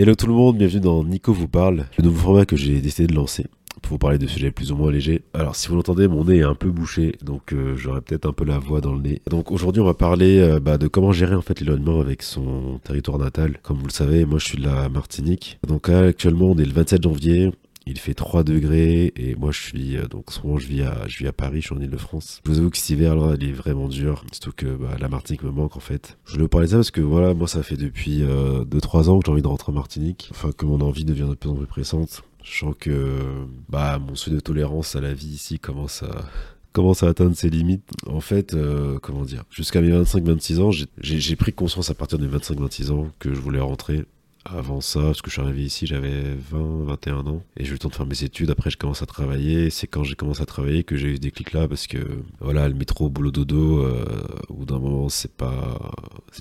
Hello tout le monde, bienvenue dans Nico vous parle, le nouveau format que j'ai décidé de lancer pour vous parler de sujets plus ou moins légers. Alors si vous l'entendez, mon nez est un peu bouché, donc euh, j'aurai peut-être un peu la voix dans le nez. Donc aujourd'hui on va parler euh, bah, de comment gérer en fait l'éloignement avec son territoire natal. Comme vous le savez, moi je suis de la Martinique. Donc actuellement on est le 27 janvier, il fait 3 degrés et moi je suis euh, donc souvent je vis à je vis à Paris, je suis en Ile-de-France. Je vous avoue que cet hiver là, il est vraiment dur, surtout que bah, la Martinique me manque en fait. Je voulais vous parler de ça parce que voilà, moi ça fait depuis 2-3 euh, ans que j'ai envie de rentrer en Martinique, enfin que mon envie devient de plus en plus pressante. Je sens que bah mon seuil de tolérance à la vie ici commence à commence à atteindre ses limites. En fait, euh, comment dire, jusqu'à mes 25-26 ans, j'ai pris conscience à partir des 25-26 ans que je voulais rentrer avant ça, parce que je suis arrivé ici, j'avais 20, 21 ans, et j'ai eu le temps de faire mes études. Après, je commence à travailler. C'est quand j'ai commencé à travailler que j'ai eu des clics là, parce que voilà, le métro, boulot dodo, euh, au bout d'un moment, c'est pas,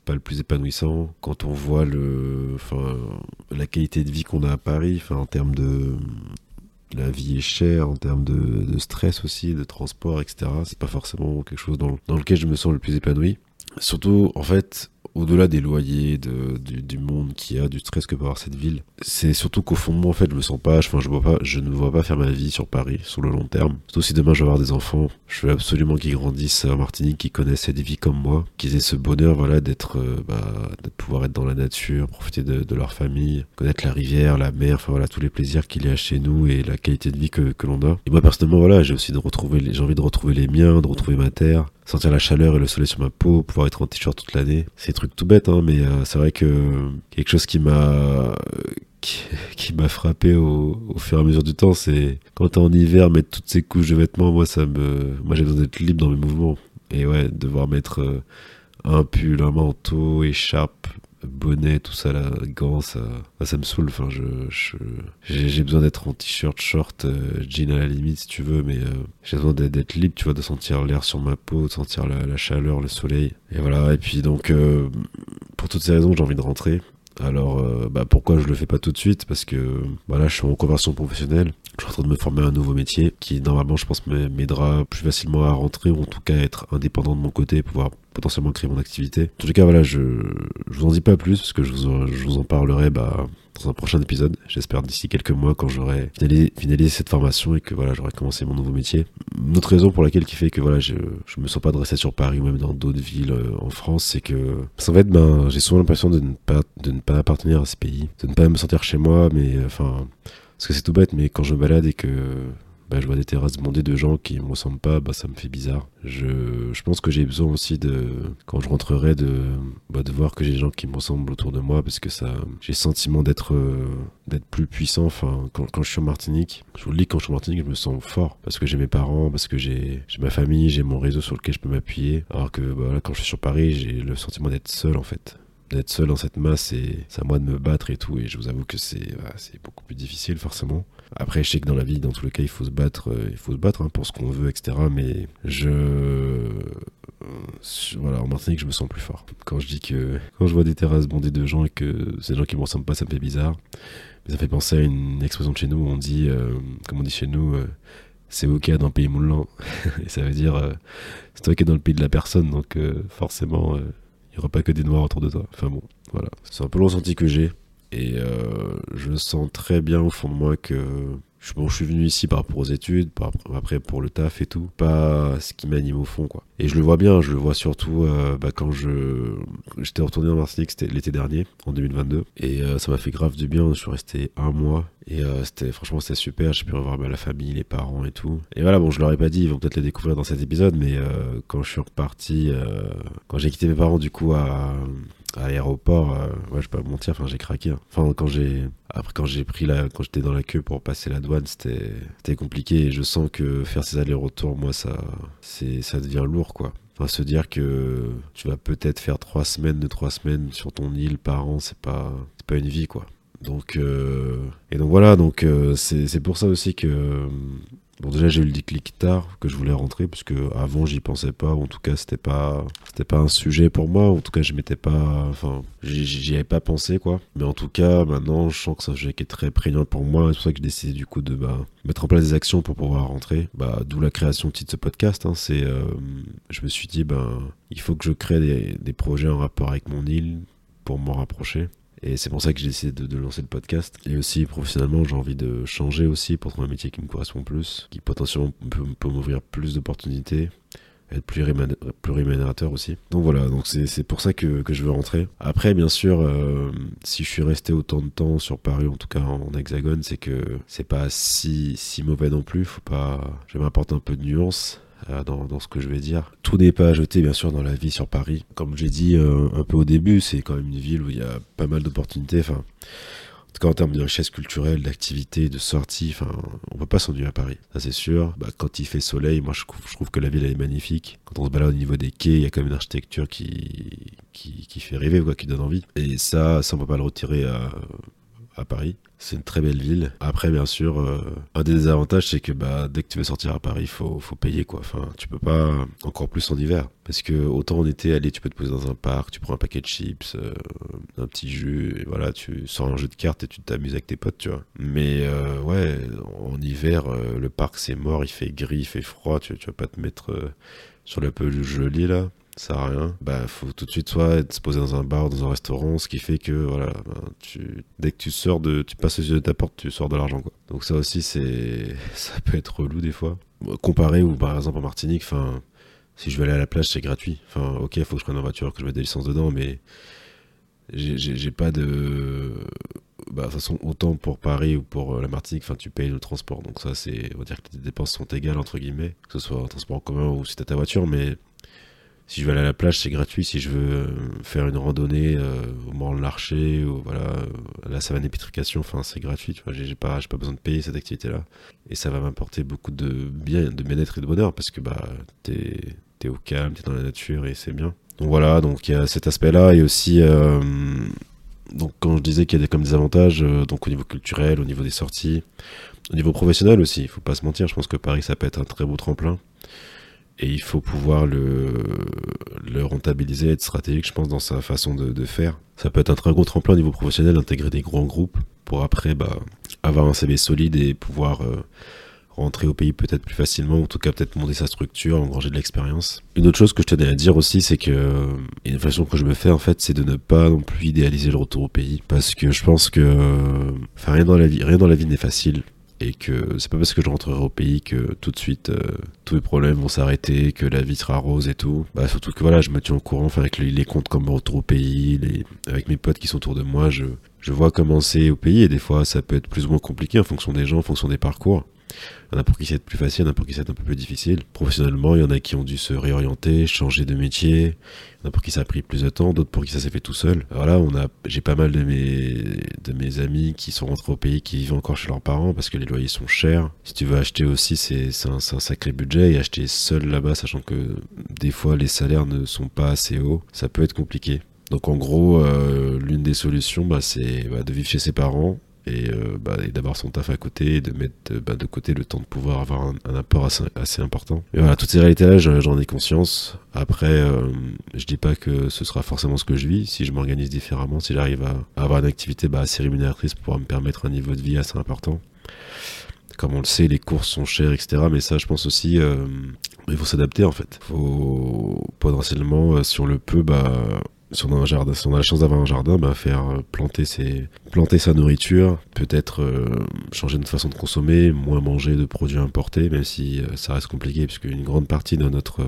pas le plus épanouissant. Quand on voit le, enfin, la qualité de vie qu'on a à Paris, en termes de, la vie est chère en termes de, stress aussi, de transport, etc. C'est pas forcément quelque chose dans lequel je me sens le plus épanoui. Surtout, en fait, au-delà des loyers, de, du, monde qu'il y a, du stress que peut avoir cette ville, c'est surtout qu'au fond de moi, en fait, je me sens pas, enfin, je, vois pas, je ne vois pas faire ma vie sur Paris sur le long terme. Surtout si demain je vais avoir des enfants, je veux absolument qu'ils grandissent en Martinique, qu'ils connaissent cette vie comme moi, qu'ils aient ce bonheur, voilà, d'être, euh, bah, de pouvoir être dans la nature, profiter de, leur famille, connaître la rivière, la mer, enfin voilà, tous les plaisirs qu'il y a chez nous et la qualité de vie que, l'on a. Et moi, personnellement, voilà, j'ai aussi de retrouver, j'ai envie de retrouver les miens, de retrouver ma terre, sentir la chaleur et le soleil sur ma peau, pouvoir être en t-shirt toute l'année. C'est des trucs tout bêtes, hein, mais euh, c'est vrai que quelque chose qui m'a qui, m'a frappé au, fur et à mesure du temps, c'est quand t'es en hiver, mettre toutes ces couches de vêtements, moi ça me, moi j'ai besoin d'être libre dans mes mouvements. Et ouais, devoir mettre euh, un pull, un manteau, écharpe, bonnet, tout ça, là, gants, ça, ça me saoule. Enfin, je, j'ai besoin d'être en t-shirt, short, euh, jean à la limite, si tu veux, mais euh, j'ai besoin d'être libre, tu vois, de sentir l'air sur ma peau, de sentir la, chaleur, le soleil. Et voilà. Et puis, donc, euh, pour toutes ces raisons, j'ai envie de rentrer. Alors, bah, pourquoi je le fais pas tout de suite? Parce que voilà, je suis en conversion professionnelle. Je suis en train de me former à un nouveau métier qui, normalement, je pense, m'aidera plus facilement à rentrer ou en tout cas à être indépendant de mon côté, pouvoir potentiellement créer mon activité. En tout cas, voilà, je, je vous en dis pas plus parce que je vous, je vous en parlerai bah, dans un prochain épisode. J'espère d'ici quelques mois quand j'aurai finalisé, cette formation et que voilà, j'aurai commencé mon nouveau métier. Une autre raison pour laquelle qui fait que voilà, je, je me sens pas de rester sur Paris ou même dans d'autres villes euh, en France, c'est que en fait, ben, j'ai souvent l'impression de ne pas de ne pas appartenir à ce pays, de ne pas me sentir chez moi, mais enfin, parce que c'est tout bête, mais quand je me balade et que bah, je vois des terrasses bondées de gens qui me ressemblent pas, bah, ça me fait bizarre. Je, je pense que j'ai besoin aussi de, quand je rentrerai, de, bah, de voir que j'ai des gens qui me ressemblent autour de moi parce que ça, j'ai le sentiment d'être, euh, d'être plus puissant. Enfin, quand, quand, je suis en Martinique, je vous le dis, quand je suis en Martinique, je me sens fort parce que j'ai mes parents, parce que j'ai, j'ai ma famille, j'ai mon réseau sur lequel je peux m'appuyer. Alors que, bah, là, quand je suis sur Paris, j'ai le sentiment d'être seul en fait d'être seul dans cette masse et c'est à moi de me battre et tout et je vous avoue que c'est c'est beaucoup plus difficile forcément après je sais que dans la vie dans tous les cas il faut se battre euh, il faut se battre hein, pour ce qu'on veut etc mais je euh, voilà en Martinique je me sens plus fort quand je dis que quand je vois des terrasses bondées de gens et que ces gens qui me ressemblent pas ça me fait bizarre mais ça fait penser à une expression de chez nous où on dit euh, comme on dit chez nous c'est ok dans le pays moulant et ça veut dire c'est ok dans le pays de la personne donc forcément il n'y aura pas que des noirs autour de toi. Enfin bon, voilà. C'est un peu le ressenti que j'ai. Et euh, je sens très bien au fond de moi que je, bon, je suis venu ici par rapport aux études, par, après pour le taf et tout, pas ce qui m'anime au fond quoi. Et je le vois bien, je le vois surtout euh, bah, quand je j'étais retourné en Martinique, c'était l'été dernier, en 2022, et euh, ça m'a fait grave du bien. Je suis resté un mois et c'était franchement c'était super. J'ai pu revoir bah, la famille, les parents et tout. Et voilà, bon, je leur ai pas dit, ils vont peut-être le découvrir dans cet épisode, mais quand je suis reparti, quand j'ai quitté mes parents du coup à à l'aéroport, euh, ouais, je peux pas mentir, enfin j'ai craqué. Hein. Enfin quand j'ai après quand j'ai pris la quand j'étais dans la queue pour passer la douane, c'était c'était compliqué et je sens que faire ces allers-retours moi ça c'est ça devient lourd quoi. Enfin se dire que tu vas peut-être faire trois semaines de trois semaines sur ton île par an, c'est pas c'est pas une vie quoi. Donc euh, et donc voilà donc euh, c'est c'est pour ça aussi que Bon déjà j'ai eu le déclic tard que je voulais rentrer puisque avant j'y pensais pas ou en tout cas c'était pas c'était pas un sujet pour moi en tout cas je m'étais pas enfin j'y avais pas pensé quoi. Mais en tout cas maintenant je sens que c'est un sujet qui est très prégnant pour moi c'est pour ça que j'ai décidé du coup de bah, mettre en place des actions pour pouvoir rentrer. Bah d'où la création de ce podcast hein. c'est euh, je me suis dit ben il faut que je crée des, des projets en rapport avec mon île pour m'en rapprocher Et c'est pour ça que j'ai décidé de, lancer le podcast. Et aussi, professionnellement, j'ai envie de changer aussi pour trouver un métier qui me correspond plus, qui potentiellement peut, m'ouvrir plus d'opportunités être plus, rémunérateur aussi. Donc voilà, donc c'est pour ça que, que, je veux rentrer. Après, bien sûr, euh, si je suis resté autant de temps sur Paris, en tout cas en, hexagone, c'est que c'est pas si, si mauvais non plus. Faut pas, je vais m'apporter un peu de nuance. Euh, dans, ce que je vais dire. Tout n'est pas à jeter, bien sûr, dans la vie sur Paris. Comme j'ai dit euh, un peu au début, c'est quand même une ville où il y a pas mal d'opportunités. En tout cas, en termes de richesse culturelle, d'activité, de sortie, enfin, on peut pas s'ennuyer à Paris. Ça, c'est sûr. Bah, quand il fait soleil, moi, je trouve, que la ville, elle est magnifique. Quand on se balade au niveau des quais, il y a quand même une architecture qui, qui, fait rêver, quoi, qui donne envie. Et ça, ça, on peut pas le retirer à, Paris. C'est une très belle ville. Après, bien sûr, euh, un des désavantages, c'est que bah, dès que tu veux sortir à Paris, il faut, faut payer. quoi. Enfin, tu peux pas, encore plus en hiver. Parce que autant en été, allez, tu peux te poser dans un parc, tu prends un paquet de chips, euh, un petit jus, voilà, tu sors un jeu de cartes et tu t'amuses avec tes potes, tu vois. Mais euh, ouais, en hiver, le parc c'est mort, il fait gris, il fait froid, tu, tu vas pas te mettre sur la pelouse jolie là ça sert à rien. Bah, faut tout de suite soit se poser dans un bar, dans un restaurant, ce qui fait que voilà, ben, tu, dès que tu sors de, tu passes yeux de ta porte, tu sors de l'argent quoi. Donc ça aussi c'est, ça peut être relou des fois. Comparé ou par exemple en Martinique, enfin, si je veux aller à la plage c'est gratuit. Enfin, ok, faut que je prenne une voiture, que je mette des licences dedans, mais j'ai pas de bah, de toute façon, autant pour Paris ou pour euh, la Martinique, enfin, tu payes le transport. Donc ça, c'est, on va dire que les dépenses sont égales entre guillemets, que ce soit en transport en commun ou si t'as ta voiture, mais si je veux aller à la plage, c'est gratuit. Si je veux euh, faire une randonnée euh, au Mont Larcher ou voilà, euh, à la savane épitrication, enfin, c'est gratuit. Tu vois, j'ai pas, besoin de payer cette activité-là. Et ça va m'apporter beaucoup de bien, de bien-être et de bonheur parce que bah, t'es es au calme, t'es dans la nature et c'est bien. Donc voilà, donc il y a cet aspect-là et aussi. donc quand je disais qu'il y a des, comme des avantages, donc au niveau culturel, au niveau des sorties, au niveau professionnel aussi, il faut pas se mentir, je pense que Paris ça peut être un très beau tremplin et il faut pouvoir le, rentabiliser, être stratégique, je pense, dans sa façon de, faire. Ça peut être un très gros tremplin au niveau professionnel d'intégrer des grands groupes pour après bah, avoir un CV solide et pouvoir euh, rentrer au pays peut-être plus facilement, ou en tout cas peut-être monter sa structure, engranger de l'expérience. Une autre chose que je tenais à dire aussi, c'est que une façon que je me fais en fait, c'est de ne pas non plus idéaliser le retour au pays, parce que je pense que, rien dans la vie, rien dans la vie n'est facile et que c'est pas parce que je rentrerai au pays que tout de suite euh, tous les problèmes vont s'arrêter, que la vie sera rose et tout. Bah surtout que voilà, je me tiens au courant, enfin avec les, comptes comme retour au pays, avec mes potes qui sont autour de moi, je, je vois comment c'est au pays et des fois ça peut être plus ou moins compliqué en fonction des gens, en fonction des parcours. Il y en a pour qui c'est plus facile, il y en a pour qui c'est un peu plus difficile. Professionnellement, il y en a qui ont dû se réorienter, changer de métier. Il y en a pour qui ça a pris plus de temps, d'autres pour qui ça s'est fait tout seul. Voilà, j'ai pas mal de mes, amis qui sont rentrés au pays, qui vivent encore chez leurs parents parce que les loyers sont chers. Si tu veux acheter aussi, c'est, un, sacré budget et acheter seul là-bas, sachant que des fois les salaires ne sont pas assez hauts, ça peut être compliqué. Donc en gros, euh, l'une des solutions, bah, c'est bah, de vivre chez ses parents euh, bah, et, d'avoir son taf à côté et de mettre bah, de côté le temps de pouvoir avoir un, apport assez, important. Et voilà, toutes ces réalités-là, j'en ai conscience. Après, euh, je dis pas que ce sera forcément ce que je vis. Si je m'organise différemment, si j'arrive à, avoir une activité bah, assez rémunératrice pour pouvoir me permettre un niveau de vie assez important. Comme on le sait, les courses sont chères, etc. Mais ça, je pense aussi, euh, il faut s'adapter en fait. Il faut potentiellement, si on le peut, si on a la chance d'avoir un jardin, bah, faire euh, planter ses, planter sa nourriture, peut-être euh, changer notre façon de consommer, moins manger de produits importés, même si euh, ça reste compliqué puisque une grande partie de notre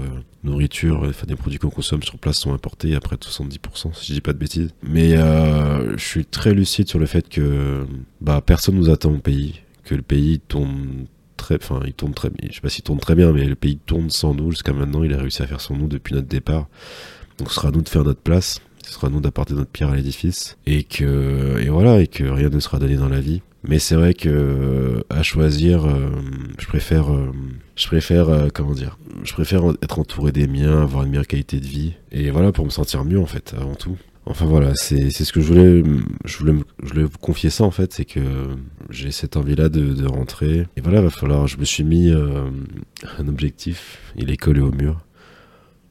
nourriture, enfin des produits qu'on consomme sur place sont importés à près de 70%, si je dis pas de bêtises. Mais je suis très lucide sur le fait que bah personne nous attend au pays, que le pays tourne très, enfin il tourne très, je sais pas s'il tourne très bien, mais le pays tourne sans nous jusqu'à maintenant. Il a réussi à faire sans nous depuis notre départ. Donc ce sera à nous de faire notre place, ce sera à nous d'apporter notre pierre à l'édifice, et que et voilà, et que rien ne sera donné dans la vie. Mais c'est vrai que euh, à choisir, euh, je préfère, euh, je préfère comment dire, je préfère être entouré des miens, avoir une meilleure qualité de vie, et voilà pour me sentir mieux en fait, avant tout. Enfin voilà, c'est ce que je voulais, je voulais, je voulais vous confier ça en fait, c'est que j'ai cette envie-là de, de, rentrer. Et voilà, va falloir, je me suis mis un objectif, il est collé au mur.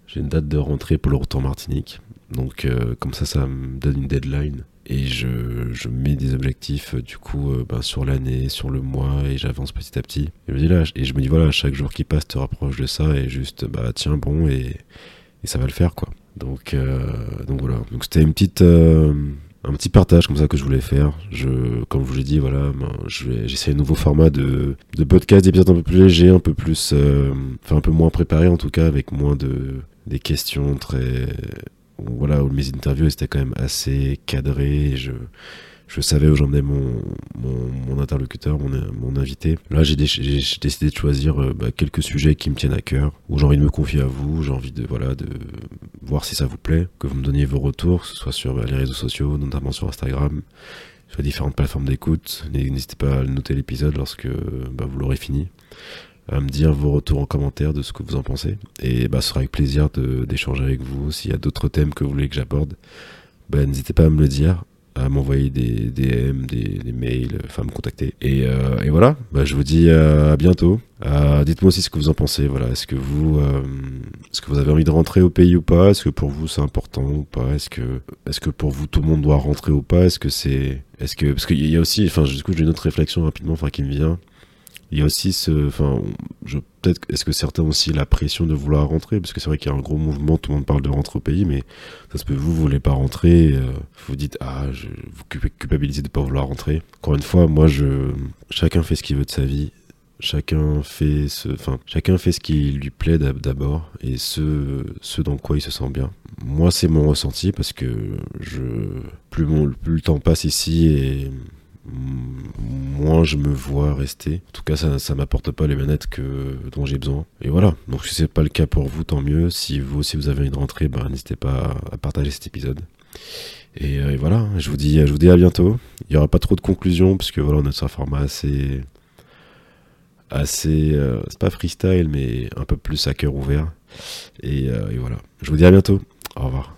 J'ai une date de rentrée pour le retour Martinique. Donc euh, comme ça, ça me donne une deadline. Et je, je mets des objectifs euh, du coup euh, ben, sur l'année, sur le mois, et j'avance petit à petit. Et je me dis là, et je me dis voilà, chaque jour qui passe te rapproche de ça, et juste bah tiens bon, et, et ça va le faire quoi. Donc, donc voilà. Donc c'était une petite, un petit partage comme ça que je voulais faire. Je, comme je vous l'ai dit, voilà, ben, j'essaie un nouveau format de, de podcast, d'épisodes un peu plus léger, un peu plus, enfin un peu moins préparé en tout cas, avec moins de des questions très, voilà, où mes interviews étaient quand même assez cadrées. je je savais où j'emmenais mon, mon, interlocuteur, mon, invité. Là, j'ai décidé de choisir euh, bah, quelques sujets qui me tiennent à cœur, où j'ai envie de me confier à vous, j'ai envie de, voir si ça vous plaît, que vous me donniez vos retours, que ce soit sur bah, les réseaux sociaux, notamment sur Instagram, sur différentes plateformes d'écoute. N'hésitez pas à noter l'épisode lorsque bah, vous l'aurez fini à me dire vos retours en commentaire de ce que vous en pensez. Et bah, ce sera avec plaisir d'échanger avec vous. S'il y a d'autres thèmes que vous voulez que j'aborde, bah, n'hésitez pas à me le dire à m'envoyer des DM, des, mails, enfin me contacter. Et, euh, et voilà, bah, je vous dis à bientôt. Euh, dites-moi aussi ce que vous en pensez. Voilà, est-ce que vous, euh, est-ce que vous avez envie de rentrer au pays ou pas? Est-ce que pour vous c'est important ou pas? Est-ce que, est-ce que pour vous tout le monde doit rentrer ou pas? Est-ce que c'est, est-ce que, parce qu'il y a aussi, enfin, du coup j'ai une autre réflexion rapidement, enfin qui me vient. Il y a aussi ce, enfin, peut-être, est-ce que certains ont aussi la pression de vouloir rentrer, parce que c'est vrai qu'il y a un gros mouvement, tout le monde parle de rentrer au pays, mais ça se peut, vous, vous voulez pas rentrer, euh, vous dites, ah, je, vous culpabilisez de pas vouloir rentrer. Encore une fois, moi, je, chacun fait ce qu'il veut de sa vie, chacun fait ce, enfin, chacun fait ce qui lui plaît d'abord, et ce, ce dans quoi il se sent bien. Moi, c'est mon ressenti, parce que je, plus, mon, plus le temps passe ici et moins je me vois rester. En tout cas, ça, ça m'apporte pas les manettes que, dont j'ai besoin. Et voilà. Donc, si c'est pas le cas pour vous, tant mieux. Si vous aussi vous avez une rentrée, ben, n'hésitez pas à partager cet épisode. Euh, et, voilà. Je vous dis, je vous dis à bientôt. Il y aura pas trop de conclusions puisque voilà, on est sur un format assez, assez, euh, c'est pas freestyle, mais un peu plus à cœur ouvert. et euh, voilà. Je vous dis à bientôt. Au revoir.